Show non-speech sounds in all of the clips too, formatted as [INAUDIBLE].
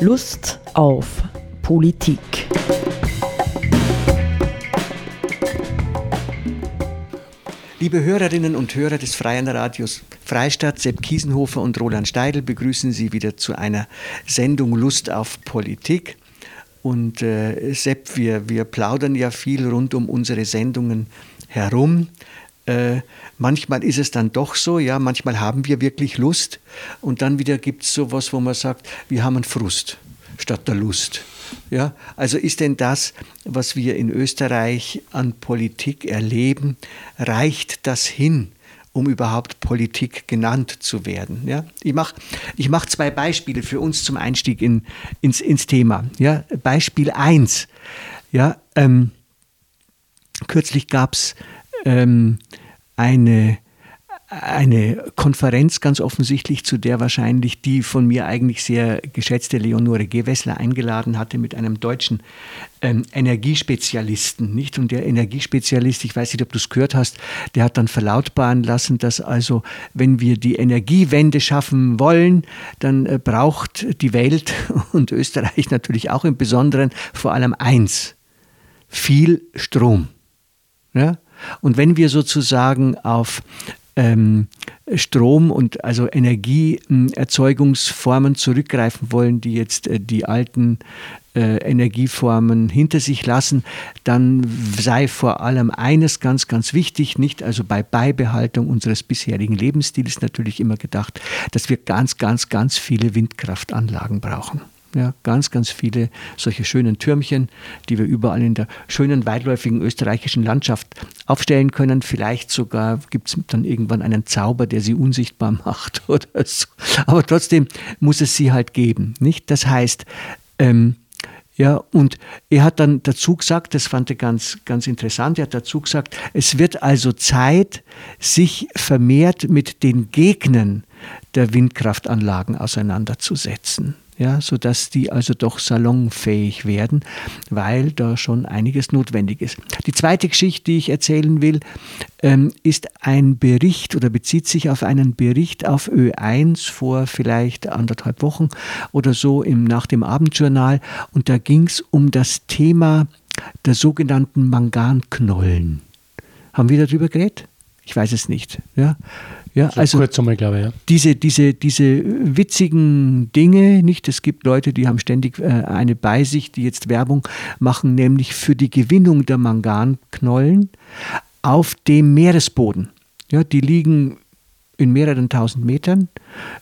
Lust auf Politik. Liebe Hörerinnen und Hörer des Freien Radios Freistadt, Sepp Kiesenhofer und Roland Steidl begrüßen Sie wieder zu einer Sendung Lust auf Politik. Und äh, Sepp, wir, wir plaudern ja viel rund um unsere Sendungen herum. Äh, manchmal ist es dann doch so, ja, manchmal haben wir wirklich Lust und dann wieder gibt es sowas, wo man sagt, wir haben einen Frust statt der Lust. Ja, also ist denn das, was wir in Österreich an Politik erleben, reicht das hin, um überhaupt Politik genannt zu werden? Ja, ich mache ich mach zwei Beispiele für uns zum Einstieg in, ins, ins Thema. Ja, Beispiel 1. Ja, ähm, kürzlich gab es ähm, eine, eine Konferenz ganz offensichtlich, zu der wahrscheinlich die von mir eigentlich sehr geschätzte Leonore Gewessler eingeladen hatte mit einem deutschen ähm, Energiespezialisten, nicht? Und der Energiespezialist, ich weiß nicht, ob du es gehört hast, der hat dann verlautbaren lassen, dass also, wenn wir die Energiewende schaffen wollen, dann äh, braucht die Welt [LAUGHS] und Österreich natürlich auch im Besonderen vor allem eins, viel Strom. Ja? Und wenn wir sozusagen auf ähm, Strom und also Energieerzeugungsformen zurückgreifen wollen, die jetzt äh, die alten äh, Energieformen hinter sich lassen, dann sei vor allem eines ganz, ganz wichtig, nicht also bei Beibehaltung unseres bisherigen Lebensstils natürlich immer gedacht, dass wir ganz, ganz, ganz viele Windkraftanlagen brauchen. Ja, ganz, ganz viele solche schönen Türmchen, die wir überall in der schönen, weitläufigen österreichischen Landschaft aufstellen können. Vielleicht sogar gibt es dann irgendwann einen Zauber, der sie unsichtbar [LAUGHS] macht oder so. Aber trotzdem muss es sie halt geben. Nicht? Das heißt, ähm, ja, und er hat dann dazu gesagt, das fand er ganz, ganz interessant, er hat dazu gesagt, es wird also Zeit, sich vermehrt mit den Gegnern der Windkraftanlagen auseinanderzusetzen ja, sodass die also doch salonfähig werden, weil da schon einiges notwendig ist. Die zweite Geschichte, die ich erzählen will, ähm, ist ein Bericht oder bezieht sich auf einen Bericht auf Ö1 vor vielleicht anderthalb Wochen oder so im, nach dem Abendjournal und da ging es um das Thema der sogenannten Manganknollen. Haben wir darüber geredet? Ich weiß es nicht. Ja. Ja, so also kurz einmal, glaube ich, ja. Diese, diese, diese witzigen Dinge, nicht? Es gibt Leute, die haben ständig äh, eine bei sich, die jetzt Werbung machen, nämlich für die Gewinnung der Manganknollen auf dem Meeresboden. Ja, die liegen in mehreren tausend Metern,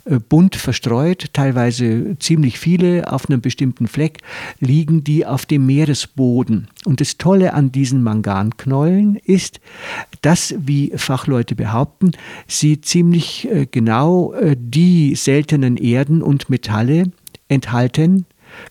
äh, bunt verstreut, teilweise ziemlich viele auf einem bestimmten Fleck, liegen die auf dem Meeresboden. Und das Tolle an diesen Manganknollen ist, dass, wie Fachleute behaupten, sie ziemlich äh, genau äh, die seltenen Erden und Metalle enthalten,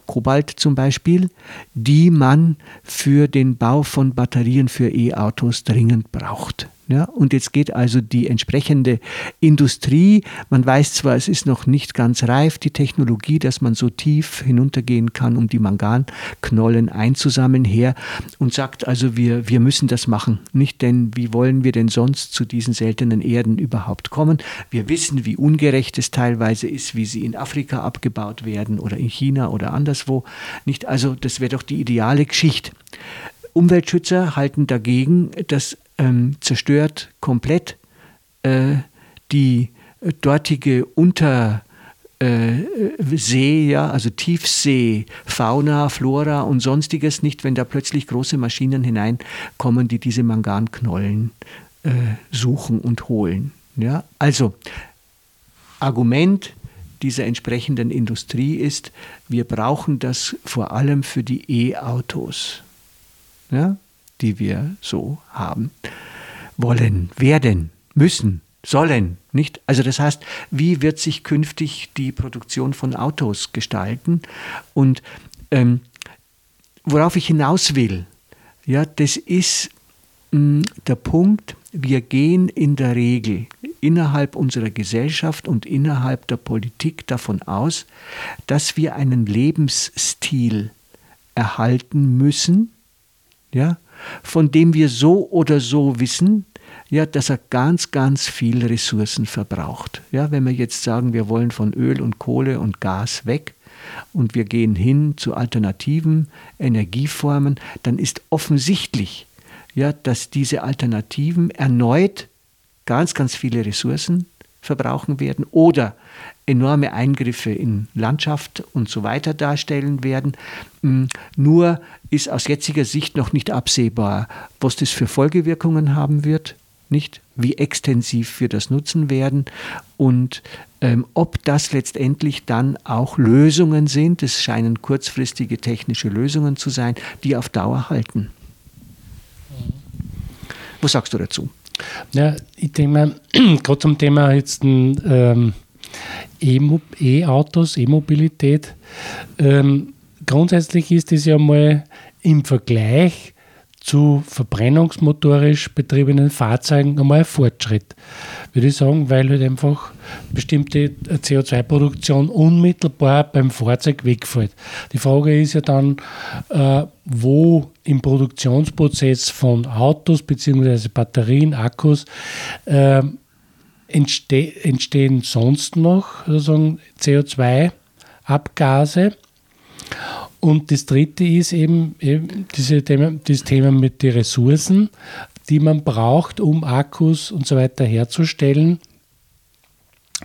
Kobalt zum Beispiel, die man für den Bau von Batterien für E-Autos dringend braucht. Ja, und jetzt geht also die entsprechende Industrie, man weiß zwar, es ist noch nicht ganz reif, die Technologie, dass man so tief hinuntergehen kann, um die Manganknollen einzusammeln, her und sagt also, wir, wir müssen das machen. Nicht denn, wie wollen wir denn sonst zu diesen seltenen Erden überhaupt kommen? Wir wissen, wie ungerecht es teilweise ist, wie sie in Afrika abgebaut werden oder in China oder anderswo. Nicht also, das wäre doch die ideale Geschichte. Umweltschützer halten dagegen, dass ähm, zerstört komplett äh, die dortige Untersee, äh, ja, also Tiefsee, Fauna, Flora und sonstiges nicht, wenn da plötzlich große Maschinen hineinkommen, die diese Manganknollen äh, suchen und holen. Ja? Also Argument dieser entsprechenden Industrie ist, wir brauchen das vor allem für die E-Autos. Ja? Die wir so haben wollen, werden, müssen, sollen, nicht? Also das heißt, wie wird sich künftig die Produktion von Autos gestalten? Und ähm, worauf ich hinaus will, ja, das ist mh, hm, der Punkt, wir gehen in der Regel innerhalb unserer Gesellschaft und innerhalb der Politik davon aus, dass wir einen Lebensstil erhalten müssen, ja, von dem wir so oder so wissen, ja, dass er ganz, ganz viel Ressourcen verbraucht. Ja, wenn wir jetzt sagen, wir wollen von Öl und Kohle und Gas weg, und wir gehen hin zu alternativen Energieformen, dann ist offensichtlich, ja, dass diese Alternativen erneut ganz, ganz viele Ressourcen verbrauchen werden oder enorme Eingriffe in Landschaft und so weiter darstellen werden. Mm, nur ist aus jetziger Sicht noch nicht absehbar, was das für Folgewirkungen haben wird, nicht? Wie extensiv wir das nutzen werden und ähm, ob das letztendlich dann auch Lösungen sind. Es scheinen kurzfristige technische Lösungen zu sein, die auf Dauer halten. Was sagst du dazu? Ja, ich denke [CLEARS THROAT] gerade zum Thema jetzt ähm, E-Autos, E-Mobilität, ähm, grundsätzlich ist es ja mal im Vergleich zu verbrennungsmotorisch betriebenen Fahrzeugen einmal ein Fortschritt, würde ich sagen, weil halt einfach bestimmte CO2-Produktion unmittelbar beim Fahrzeug wegfällt. Die Frage ist ja dann, äh, wo im Produktionsprozess von Autos bzw. Batterien, Akkus äh, entste entstehen sonst noch sozusagen CO2-Abgase und das dritte ist eben, eben diese Thema, das Thema mit den Ressourcen, die man braucht, um Akkus und so weiter herzustellen.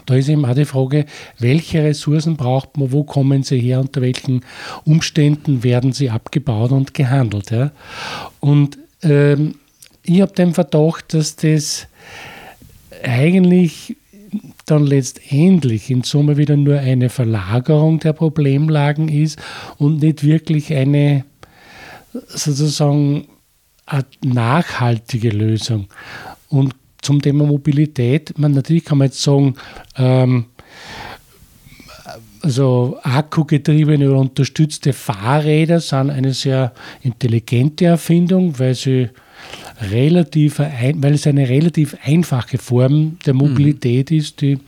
Da ist eben auch die Frage, welche Ressourcen braucht man, wo kommen sie her, unter welchen Umständen werden sie abgebaut und gehandelt. Ja? Und ähm, ich habe den Verdacht, dass das eigentlich dann letztendlich in Summe wieder nur eine Verlagerung der Problemlagen ist und nicht wirklich eine sozusagen eine nachhaltige Lösung. Und zum Thema Mobilität, man natürlich kann man jetzt sagen, ähm, also akkugetriebene oder unterstützte Fahrräder sind eine sehr intelligente Erfindung, weil sie relativ, weil es eine relativ einfache Form der mhm. Mobilität mhm. ist, die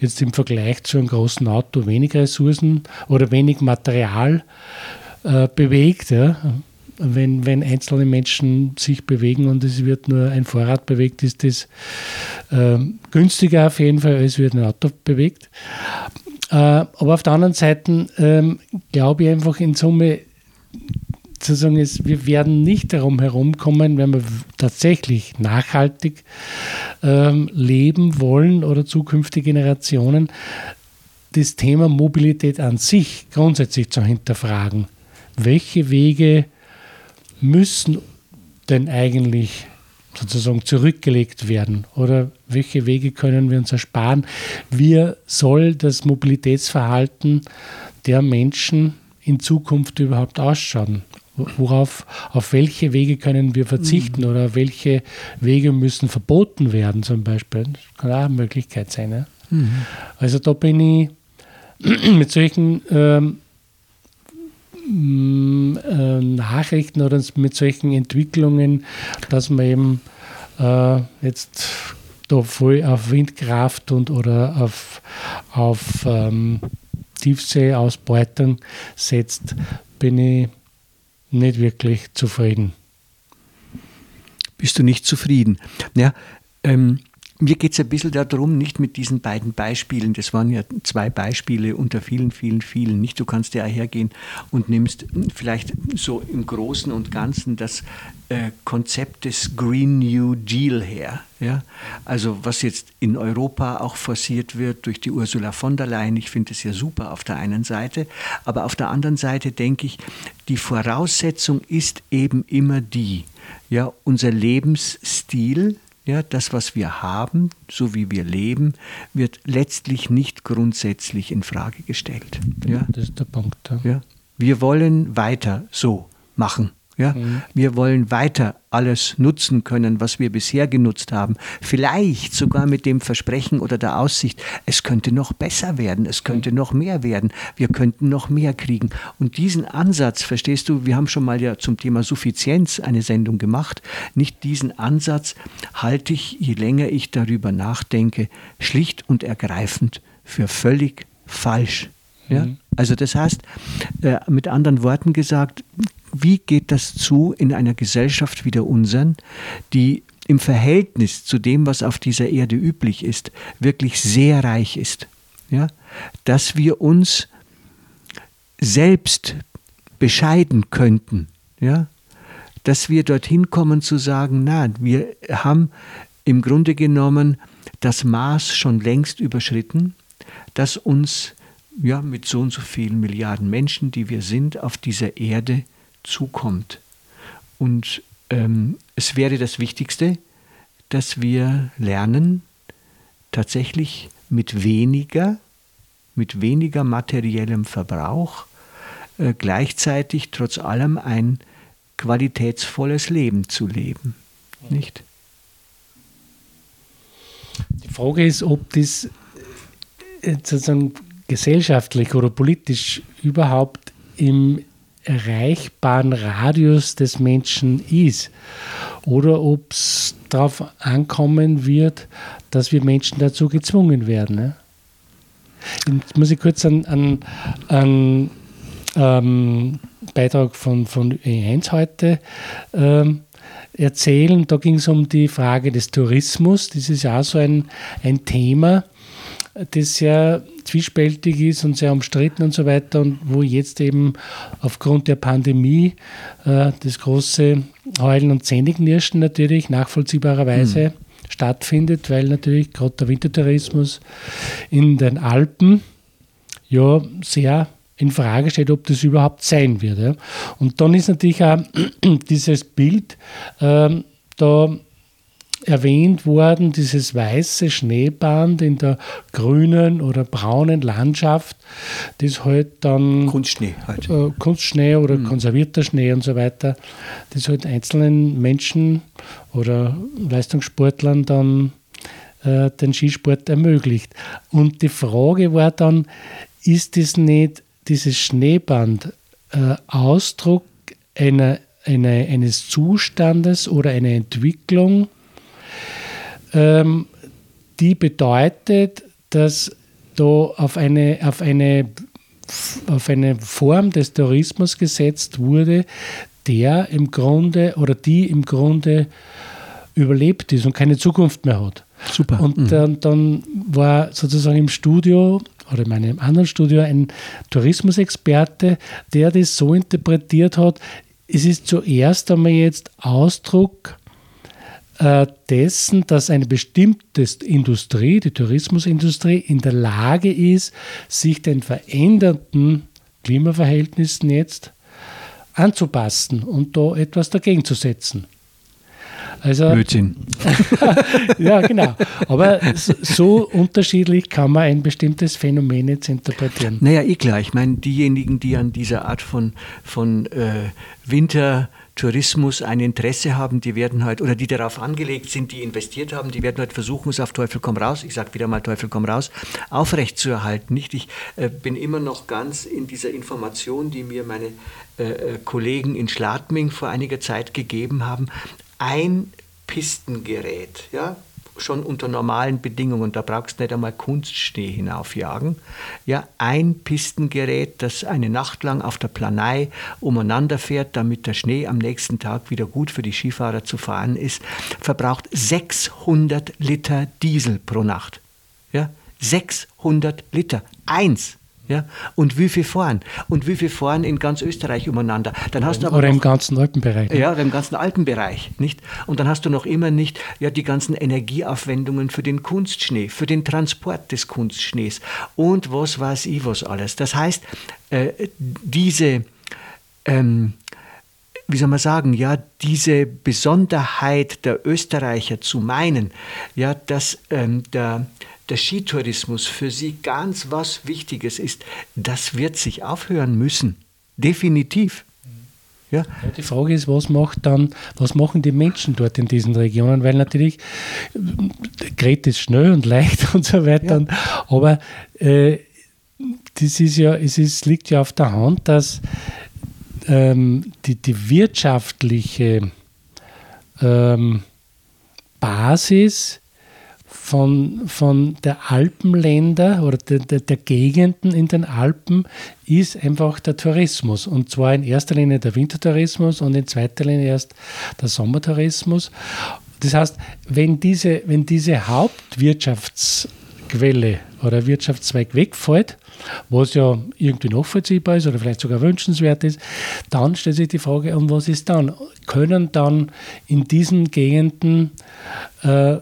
jetzt im Vergleich zu einem großen Auto wenig Ressourcen oder wenig Material äh, bewegt. Ja. Wenn, wenn einzelne Menschen sich bewegen und es wird nur ein Fahrrad bewegt, ist das äh, günstiger auf jeden Fall, als wird ein Auto bewegt. Äh, aber auf der anderen Seite ähm, glaube ich einfach in Summe, sozusagen ist, wir werden nicht darum herumkommen, wenn wir tatsächlich nachhaltig ähm, leben wollen oder zukünftige Generationen, das Thema Mobilität an sich grundsätzlich zu hinterfragen. Welche Wege müssen denn eigentlich sozusagen zurückgelegt werden oder welche Wege können wir uns ersparen? Wie soll das Mobilitätsverhalten der Menschen in Zukunft überhaupt ausschauen? Worauf, auf welche Wege können wir verzichten mhm. oder welche Wege müssen verboten werden zum Beispiel? Das kann auch eine Möglichkeit sein. Ja? Mhm. Also da bin ich [CLEARS THROAT] mit solchen ähm, mm, äh, Nachrichten oder mit solchen Entwicklungen, dass man eben äh, jetzt da voll auf Windkraft und oder auf, auf ähm, Tiefseeausbeutung setzt, bin ich nicht wirklich zufrieden. Bist du nicht zufrieden? Ja, ähm, mir geht es ein bisschen darum, nicht mit diesen beiden Beispielen, das waren ja zwei Beispiele unter vielen, vielen, vielen, nicht, du kannst ja hergehen und nimmst vielleicht so im Großen und Ganzen das äh, Konzept des Green New Deal her. Ja? Also was jetzt in Europa auch forciert wird durch die Ursula von der Leyen, ich finde es ja super auf der einen Seite, aber auf der anderen Seite denke ich, die Voraussetzung ist eben immer die, ja, unser Lebensstil, ja, das, was wir haben, so wie wir leben, wird letztlich nicht grundsätzlich in Frage gestellt. Ja? Das ist der Punkt. Ja. ja. Wir wollen weiter so machen. Ja? Mhm. Wir wollen weiter alles nutzen können, was wir bisher genutzt haben. Vielleicht sogar mit dem Versprechen oder der Aussicht, es könnte noch besser werden, es könnte mhm. noch mehr werden, wir könnten noch mehr kriegen. Und diesen Ansatz, verstehst du, wir haben schon mal ja zum Thema Suffizienz eine Sendung gemacht, nicht diesen Ansatz halte ich, je länger ich darüber nachdenke, schlicht und ergreifend für völlig falsch. Ja? Mhm. Also das heißt, äh, mit anderen Worten gesagt, wie geht das zu in einer Gesellschaft wie der unseren, die im Verhältnis zu dem, was auf dieser Erde üblich ist, wirklich sehr reich ist. Ja? Dass wir uns selbst bescheiden könnten, ja, dass wir dorthin kommen zu sagen, na, wir haben im Grunde genommen das Maß schon längst überschritten, das uns ja, mit so und so vielen Milliarden Menschen, die wir sind, auf dieser Erde zukommt. Und ähm, es wäre das Wichtigste, dass wir lernen, tatsächlich mit weniger, mit weniger materiellem Verbrauch äh, gleichzeitig trotz allem ein qualitätsvolles Leben zu leben. Nicht? Die Frage ist, ob das äh, sozusagen gesellschaftlich oder politisch überhaupt im erreichbaren Radius des Menschen ist. Oder ob es darauf ankommen wird, dass wir Menschen dazu gezwungen werden. Ne? Jetzt muss ich kurz einen, einen, einen ähm, Beitrag von, von E1 heute ähm, erzählen. Da ging es um die Frage des Tourismus. Das ist ja auch so ein, ein Thema, das sehr zwiespältig ist und sehr umstritten und so weiter und wo jetzt eben aufgrund der Pandemie äh, das große Heulen und Zähneknirschen natürlich nachvollziehbarerweise mhm. stattfindet, weil natürlich gerade der Wintertourismus in den Alpen ja sehr in Frage steht, ob das überhaupt sein wird. Ja. Und dann ist natürlich auch [CLEARS THROAT] dieses Bild äh, da erwähnt worden, dieses weiße Schneeband in der grünen oder braunen Landschaft, das halt dann Kunstschnee, halt. äh, Kunstschnee oder mhm. konservierter Schnee und so weiter, das halt einzelnen Menschen oder Leistungssportlern dann äh, den Skisport ermöglicht. Und die Frage war dann, ist das nicht dieses Schneeband äh, Ausdruck einer, einer, eines Zustandes oder einer Entwicklung, ähm, die bedeutet, dass da auf eine, auf, eine, auf eine Form des Tourismus gesetzt wurde, der im Grunde oder die im Grunde überlebt ist und keine Zukunft mehr hat. Super. Und mhm. dann, dann war sozusagen im Studio oder in meinem anderen Studio ein Tourismusexperte, der das so interpretiert hat, es ist zuerst einmal jetzt Ausdruck dessen, dass eine bestimmte Industrie, die Tourismusindustrie, in der Lage ist, sich den veränderten Klimaverhältnissen jetzt anzupassen und da etwas dagegen zu setzen. Also, Blödsinn. [LAUGHS] ja, genau. Aber so unterschiedlich kann man ein bestimmtes Phänomen jetzt interpretieren. Naja, eh klar. Ich meine, diejenigen, die an dieser Art von, von äh, Winter- Tourismus ein Interesse haben, die werden halt, oder die darauf angelegt sind, die investiert haben, die werden halt versuchen, es auf Teufel komm raus, ich sage wieder mal Teufel komm raus, aufrechtzuerhalten. Ich äh, bin immer noch ganz in dieser Information, die mir meine äh, äh Kollegen in Schladming vor einiger Zeit gegeben haben. Ein Pistengerät, ja, schon unter normalen Bedingungen, da brauchst du nicht einmal Kunstschnee hinaufjagen. Ja, ein Pistengerät, das eine Nacht lang auf der Planei umeinander fährt, damit der Schnee am nächsten Tag wieder gut für die Skifahrer zu fahren ist, verbraucht 600 Liter Diesel pro Nacht. Ja, 600 Liter. Eins. Ja? Und wie viel fahren? Und wie viel fahren in ganz Österreich umeinander? Dann hast du aber oder noch, im ganzen Alpenbereich. Ne? Ja, oder im ganzen Alpenbereich. Nicht? Und dann hast du noch immer nicht ja, die ganzen Energieaufwendungen für den Kunstschnee, für den Transport des Kunstschnees und was weiß ich was alles. Das heißt, äh, diese, ähm, wie soll man sagen, ja, diese Besonderheit der Österreicher zu meinen, ja, dass ähm, der der Skitourismus für sie ganz was Wichtiges ist, das wird sich aufhören müssen. Definitiv. Ja. Die Frage ist, was macht dann, was machen die Menschen dort in diesen Regionen? Weil natürlich Gerät ist schnell und leicht [LAUGHS] und so weiter. Ja. Aber äh, das ist ja, es ist, liegt ja auf der Hand, dass ähm, die, die wirtschaftliche ähm, Basis von, von der Alpenländer oder der, der, der, Gegenden in den Alpen ist einfach der Tourismus. Und zwar in erster Linie der Wintertourismus und in zweiter Linie erst der Sommertourismus. Das heißt, wenn diese, wenn diese Hauptwirtschaftsquelle oder Wirtschaftszweig wegfällt, was ja irgendwie nachvollziehbar ist oder vielleicht sogar wünschenswert ist, dann stellt sich die Frage, und was ist dann? Können dann in diesen Gegenden äh,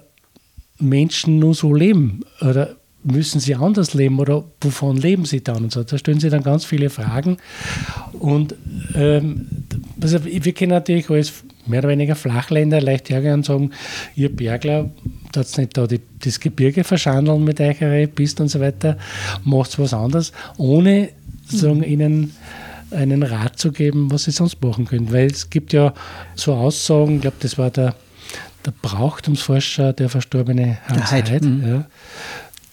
Menschen nur so leben? Oder müssen sie anders leben oder wovon leben sie dann und so. Da stellen sie dann ganz viele Fragen. Und ähm, also wir kennen natürlich alles mehr oder weniger Flachländer leicht hergehen und sagen, ihr Bergler, das nicht da die, das Gebirge verschandeln mit eurer Piste und so weiter, macht was anderes, ohne sagen, mhm. ihnen einen Rat zu geben, was sie sonst machen können. Weil es gibt ja so Aussagen, ich glaube, das war der, der Brauchtumsforscher, der verstorbene Hans Heid, mhm. ja,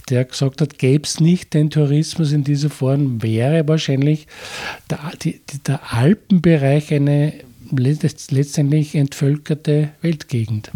der gesagt hat, gäbe es nicht den Tourismus in dieser Form, wäre wahrscheinlich der, die, der Alpenbereich eine letztendlich entvölkerte Weltgegend.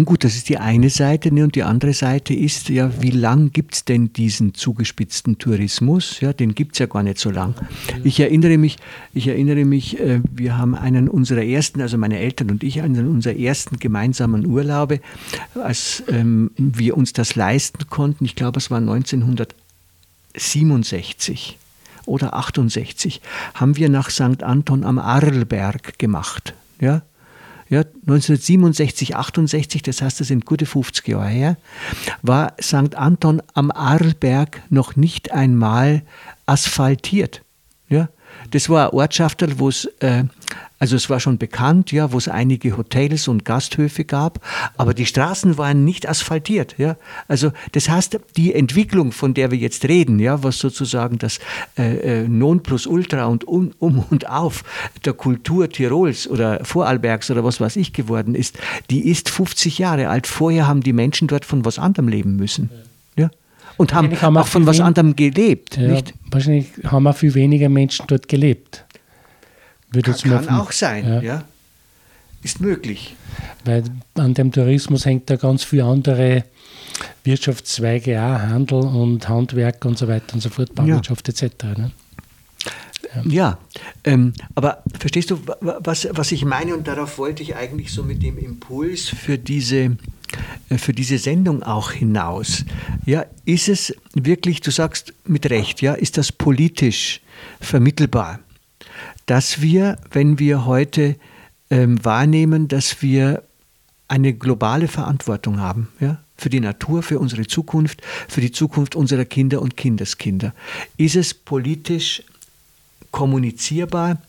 Nun gut, das ist die eine Seite ne, und die andere Seite ist ja, wie lang gibt es denn diesen zugespitzten Tourismus? Ja, den gibt es ja gar nicht so lang. Ich erinnere mich, ich erinnere mich, äh, wir haben einen unserer ersten, also meine Eltern und ich, einen unserer ersten gemeinsamen Urlaube, als ähm, wir uns das leisten konnten. Ich glaube, es war 1967 oder 68, haben wir nach St. Anton am Arlberg gemacht. Ja, ja, 1967, 68, das heißt, das sind gute 50 Jahre her, war St. Anton am Arlberg noch nicht einmal asphaltiert. Ja, das war eine Ortschaft, wo es äh, also es war schon bekannt, ja, wo es einige Hotels und Gasthöfe gab, aber die Straßen waren nicht asphaltiert, ja. Also das heißt, die Entwicklung, von der wir jetzt reden, ja, was sozusagen das äh, äh Nonplusultra und um, um und auf der Kultur Tirols oder Vorarlbergs oder was weiß ich geworden ist, die ist 50 Jahre alt. Vorher haben die Menschen dort von was anderem leben müssen. Ja und haben, haben auch von was anderem gelebt. Ja, nicht? Wahrscheinlich haben auch viel weniger Menschen dort gelebt. Würde kann, kann auch sein, ja. ja. Ist möglich. Weil an dem Tourismus hängt da ganz viele andere Wirtschaftszweige auch, Handel und Handwerk und so weiter und so fort, Bauwirtschaft ja. etc. Ne? Ja, ja ähm, aber verstehst du, was, was ich meine? Und darauf wollte ich eigentlich so mit dem Impuls für diese, äh, für diese Sendung auch hinaus. Ja, ist es wirklich, du sagst mit Recht, ja, ist das politisch vermittelbar? Dass wir, wenn wir heute ähm, wahrnehmen, dass wir eine globale Verantwortung haben, ja, für die Natur, für unsere Zukunft, für die Zukunft unserer Kinder und Kindeskinder. Ist es politisch kommunizierbar,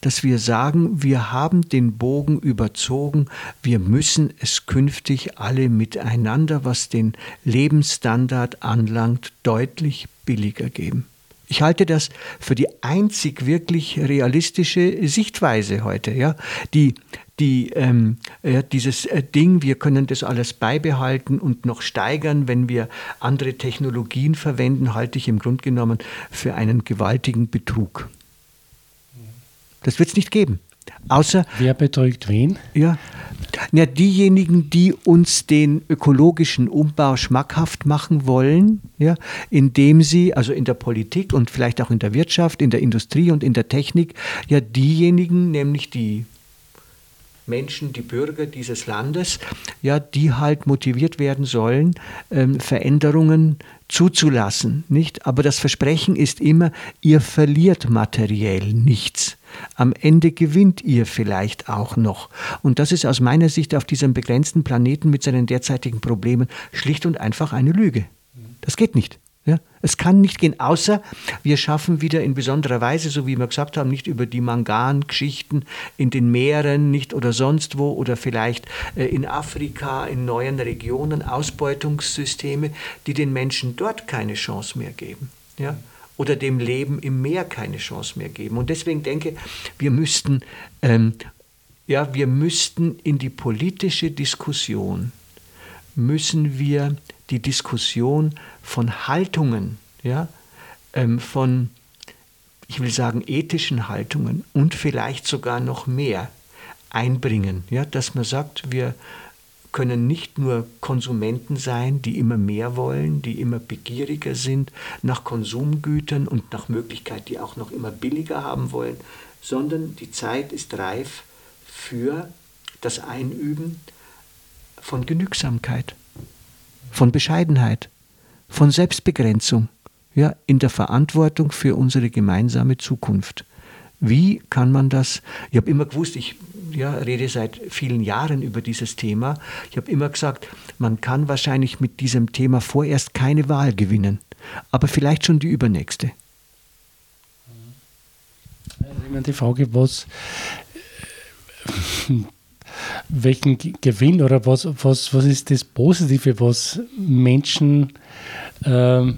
dass wir sagen, wir haben den Bogen überzogen, wir müssen es künftig alle miteinander, was den Lebensstandard anlangt, deutlich billiger geben. Ich halte das für die einzig wirklich realistische Sichtweise heute. Ja? Die, die, ähm, ja, dieses äh, Ding, wir können das alles beibehalten und noch steigern, wenn wir andere Technologien verwenden, halte ich im Grunde genommen für einen gewaltigen Betrug. Das wird es nicht geben. Außer. Wer betrügt wen? Ja. Ja, diejenigen, die uns den ökologischen Umbau schmackhaft machen wollen, ja, indem sie, also in der Politik und vielleicht auch in der Wirtschaft, in der Industrie und in der Technik, ja, diejenigen, nämlich die Menschen, die Bürger dieses Landes, ja, die halt motiviert werden sollen, ähm, Veränderungen zuzulassen, nicht? Aber das Versprechen ist immer, ihr verliert materiell nichts. Am Ende gewinnt ihr vielleicht auch noch. Und das ist aus meiner Sicht auf diesem begrenzten Planeten mit seinen derzeitigen Problemen schlicht und einfach eine Lüge. Das geht nicht. Ja, es kann nicht gehen, außer wir schaffen wieder in besonderer Weise, so wie wir gesagt haben, nicht über die Mangan-Geschichten in den Meeren, nicht oder sonst wo oder vielleicht äh, in Afrika, in neuen Regionen Ausbeutungssysteme, die den Menschen dort keine Chance mehr geben. Ja? Oder dem Leben im Meer keine Chance mehr geben. Und deswegen denke, wir müssten, ähm, ja, wir müssten in die politische Diskussion müssen wir die Diskussion von Haltungen, ja, ähm, von, ich will sagen, ethischen Haltungen und vielleicht sogar noch mehr einbringen, ja, dass man sagt, wir können nicht nur Konsumenten sein, die immer mehr wollen, die immer begieriger sind nach Konsumgütern und nach Möglichkeit, die auch noch immer billiger haben wollen, sondern die Zeit ist reif für das Einüben von Genügsamkeit von Bescheidenheit, von Selbstbegrenzung, ja, in der Verantwortung für unsere gemeinsame Zukunft. Wie kann man das? Ich habe immer gewusst, ich ja, rede seit vielen Jahren über dieses Thema. Ich habe immer gesagt, man kann wahrscheinlich mit diesem Thema vorerst keine Wahl gewinnen, aber vielleicht schon die übernächste. Ich meine, die Frage, was welchen Gewinn oder was, was, was ist das Positive, was Menschen äh,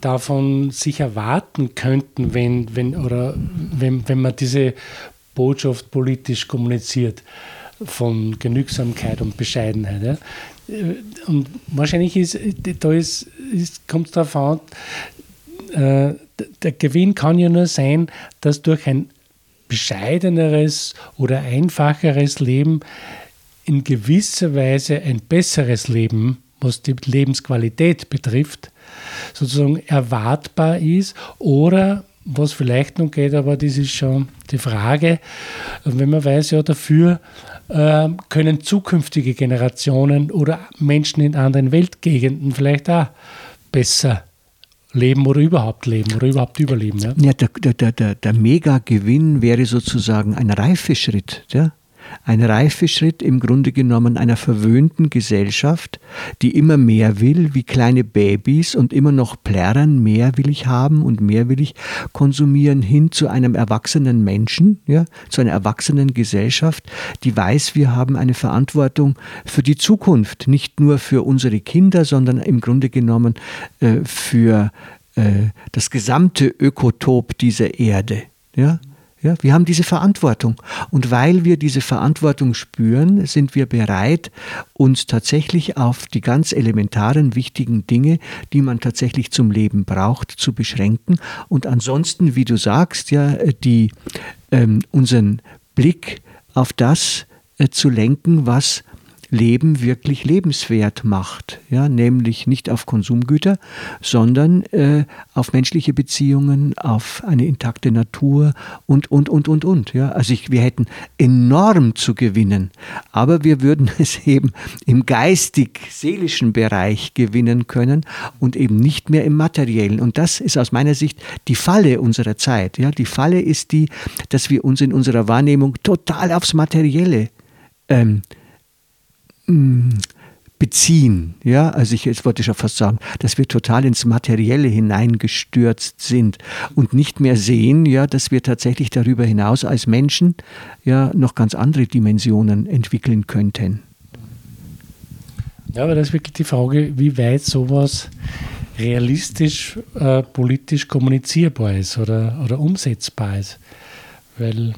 davon sich erwarten könnten, wenn, wenn, oder wenn, wenn man diese Botschaft politisch kommuniziert von Genügsamkeit und Bescheidenheit. Ja? Und wahrscheinlich ist, da ist, ist, kommt es darauf an, äh, der Gewinn kann ja nur sein, dass durch ein bescheideneres oder einfacheres Leben in gewisser Weise ein besseres Leben, was die Lebensqualität betrifft, sozusagen erwartbar ist. Oder was vielleicht noch geht, aber das ist schon die Frage, wenn man weiß, ja, dafür äh, können zukünftige Generationen oder Menschen in anderen Weltgegenden vielleicht auch besser leben oder überhaupt leben oder überhaupt überleben. Ja, ja der, der, der, der Mega-Gewinn wäre sozusagen ein Reifeschritt. Ja? Ein Reifeschritt im Grunde genommen einer verwöhnten Gesellschaft, die immer mehr will, wie kleine Babys und immer noch plärren, mehr will ich haben und mehr will ich konsumieren, hin zu einem erwachsenen Menschen, ja, zu einer erwachsenen Gesellschaft, die weiß, wir haben eine Verantwortung für die Zukunft, nicht nur für unsere Kinder, sondern im Grunde genommen äh, für äh, das gesamte Ökotop dieser Erde. Ja? Ja, wir haben diese Verantwortung. Und weil wir diese Verantwortung spüren, sind wir bereit, uns tatsächlich auf die ganz elementaren, wichtigen Dinge, die man tatsächlich zum Leben braucht, zu beschränken. Und ansonsten, wie du sagst, ja, die, ähm, unseren Blick auf das äh, zu lenken, was Leben wirklich lebenswert macht. Ja, nämlich nicht auf Konsumgüter, sondern äh, auf menschliche Beziehungen, auf eine intakte Natur und, und, und, und, und. Ja, also ich, wir hätten enorm zu gewinnen, aber wir würden [LAUGHS] es eben im geistig-seelischen Bereich gewinnen können und eben nicht mehr im materiellen. Und das ist aus meiner Sicht die Falle unserer Zeit. Ja, die Falle ist die, dass wir uns in unserer Wahrnehmung total aufs Materielle ähm, beziehen. Ja, also ich jetzt wollte schon fast sagen, dass wir total ins Materielle hineingestürzt sind und nicht mehr sehen, ja, dass wir tatsächlich darüber hinaus als Menschen ja noch ganz andere Dimensionen entwickeln könnten. Ja, aber das ist wirklich die Frage, wie weit sowas realistisch äh, politisch kommunizierbar ist oder, oder umsetzbar ist. Weil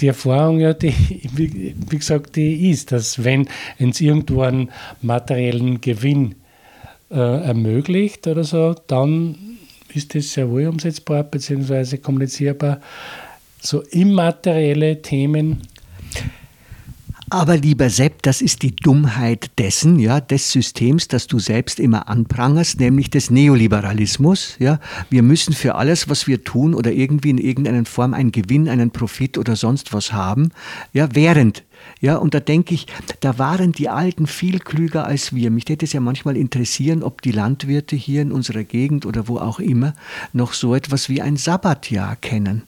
die Erfahrung ja, die, wie, gesagt, die ist, dass wenn es irgendwo einen materiellen Gewinn äh, ermöglicht oder so, dann ist das sehr wohl umsetzbar bzw. kommunizierbar. So immaterielle Themen aber lieber Sepp, das ist die Dummheit dessen, ja, des Systems, das du selbst immer anprangerst, nämlich des Neoliberalismus. Ja. Wir müssen für alles, was wir tun oder irgendwie in irgendeiner Form einen Gewinn, einen Profit oder sonst was haben, ja, während ja, und da denke ich, da waren die Alten viel klüger als wir. Mich hätte es ja manchmal interessieren, ob die Landwirte hier in unserer Gegend oder wo auch immer noch so etwas wie ein Sabbatjahr kennen.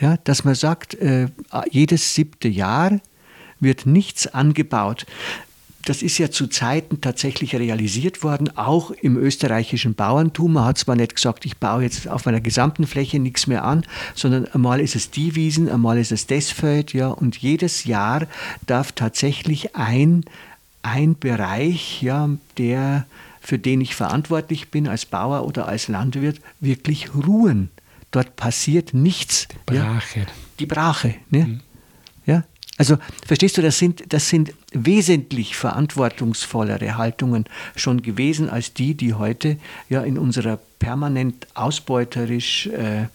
Ja, dass man sagt, äh, jedes siebte Jahr wird nichts angebaut. Das ist ja zu Zeiten tatsächlich realisiert worden, auch im österreichischen Bauerntum. Man hat zwar nicht gesagt, ich baue jetzt auf meiner gesamten Fläche nichts mehr an, sondern einmal ist es die Wiesen, einmal ist es das Feld, ja, und jedes Jahr darf tatsächlich ein, ein Bereich, ja, der, für den ich verantwortlich bin als Bauer oder als Landwirt, wirklich ruhen. Dort passiert nichts. Die Brache. Ja, die Brache. Ne? Mhm. Ja, also verstehst du, das sind, das sind wesentlich verantwortungsvollere Haltungen schon gewesen als die, die heute ja in unserer permanent ausbeuterisch äh,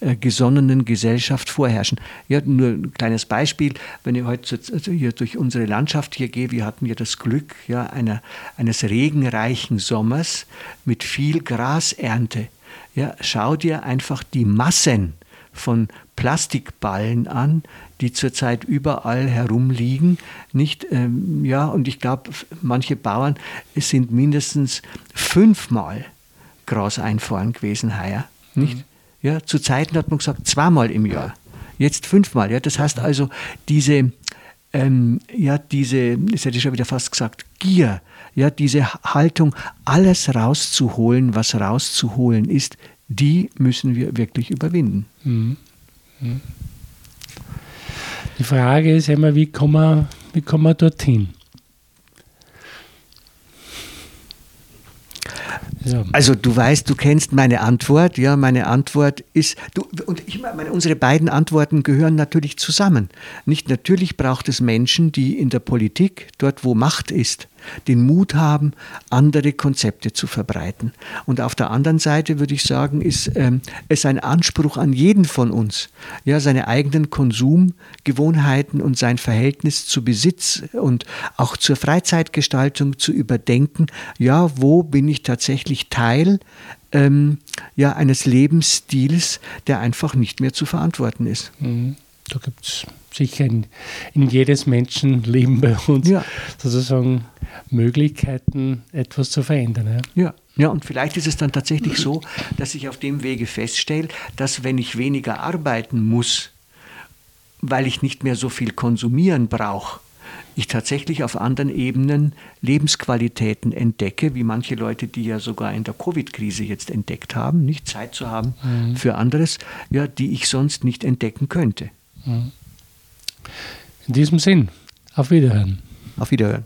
äh, gesonnenen Gesellschaft vorherrschen. Ja, nur ein kleines Beispiel, wenn ich heute hier durch unsere Landschaft hier gehe, wir hatten ja das Glück ja, einer, eines regenreichen Sommers mit viel Grasernte. Ja, schau dir einfach die Massen von Plastikballen an, die zurzeit überall herumliegen. Nicht, ähm, ja, und ich glaube, manche Bauern sind mindestens fünfmal Gras einfahren gewesen heuer. Nicht? Mhm. Ja, zu Zeiten hat man gesagt, zweimal im Jahr. Jetzt fünfmal. Ja, das heißt also, diese, ähm, ja, diese, das hätte ich schon wieder fast gesagt, Gier, ja, diese Haltung, alles rauszuholen, was rauszuholen ist, die müssen wir wirklich überwinden. Mhm. Mhm. Die Frage ist immer, wie kommen wir, wie kommen wir dorthin? Ja. Also du weißt, du kennst meine Antwort. Ja, meine Antwort ist, du, und ich meine, unsere beiden Antworten gehören natürlich zusammen. Nicht natürlich braucht es Menschen, die in der Politik, dort wo Macht ist, den Mut haben, andere Konzepte zu verbreiten. Und auf der anderen Seite würde ich sagen, ist ähm, es ein Anspruch an jeden von uns, ja, seine eigenen Konsumgewohnheiten und sein Verhältnis zu Besitz und auch zur Freizeitgestaltung zu überdenken. Ja, wo bin ich tatsächlich Teil ähm, ja, eines Lebensstils, der einfach nicht mehr zu verantworten ist. Mhm. Da gibt es sicher in, in, jedes Menschenleben bei uns ja. sozusagen Möglichkeiten, etwas zu verändern. Ja. ja. Ja, und vielleicht ist es dann tatsächlich so, dass ich auf dem Wege feststelle, dass wenn ich weniger arbeiten muss, weil ich nicht mehr so viel konsumieren brauche, ich tatsächlich auf anderen Ebenen Lebensqualitäten entdecke, wie manche Leute, die ja sogar in der Covid-Krise jetzt entdeckt haben, nicht Zeit zu haben mhm. für anderes, ja, die ich sonst nicht entdecken könnte. In diesem Sinn, auf Wiederhören. Auf Wiederhören.